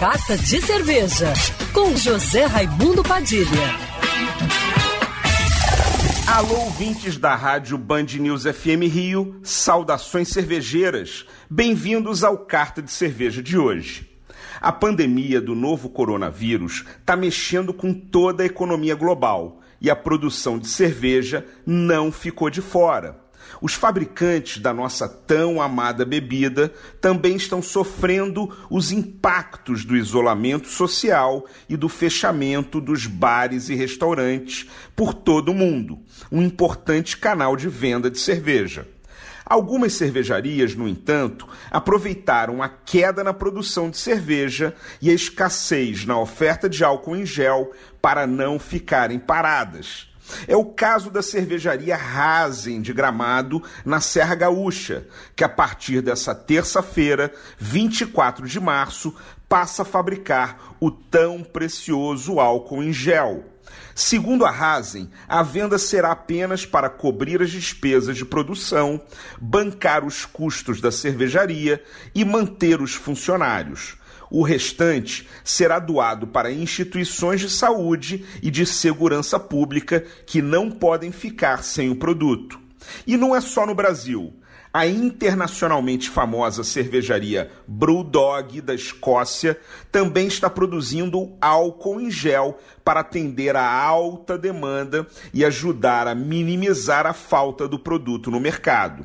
Carta de Cerveja, com José Raimundo Padilha. Alô, ouvintes da rádio Band News FM Rio, saudações cervejeiras. Bem-vindos ao Carta de Cerveja de hoje. A pandemia do novo coronavírus está mexendo com toda a economia global e a produção de cerveja não ficou de fora. Os fabricantes da nossa tão amada bebida também estão sofrendo os impactos do isolamento social e do fechamento dos bares e restaurantes por todo o mundo, um importante canal de venda de cerveja. Algumas cervejarias, no entanto, aproveitaram a queda na produção de cerveja e a escassez na oferta de álcool em gel para não ficarem paradas. É o caso da cervejaria Rasen de Gramado, na Serra Gaúcha, que a partir dessa terça-feira, 24 de março, passa a fabricar o tão precioso álcool em gel. Segundo a Rasen, a venda será apenas para cobrir as despesas de produção, bancar os custos da cervejaria e manter os funcionários. O restante será doado para instituições de saúde e de segurança pública que não podem ficar sem o produto. E não é só no Brasil. A internacionalmente famosa cervejaria Brewdog da Escócia também está produzindo álcool em gel para atender à alta demanda e ajudar a minimizar a falta do produto no mercado.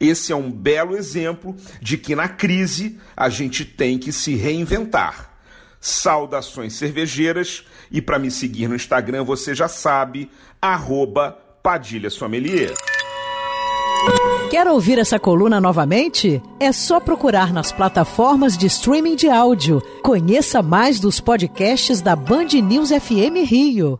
Esse é um belo exemplo de que na crise a gente tem que se reinventar. Saudações cervejeiras e para me seguir no Instagram você já sabe, arroba Padilha Sommelier. Quer ouvir essa coluna novamente? É só procurar nas plataformas de streaming de áudio. Conheça mais dos podcasts da Band News FM Rio.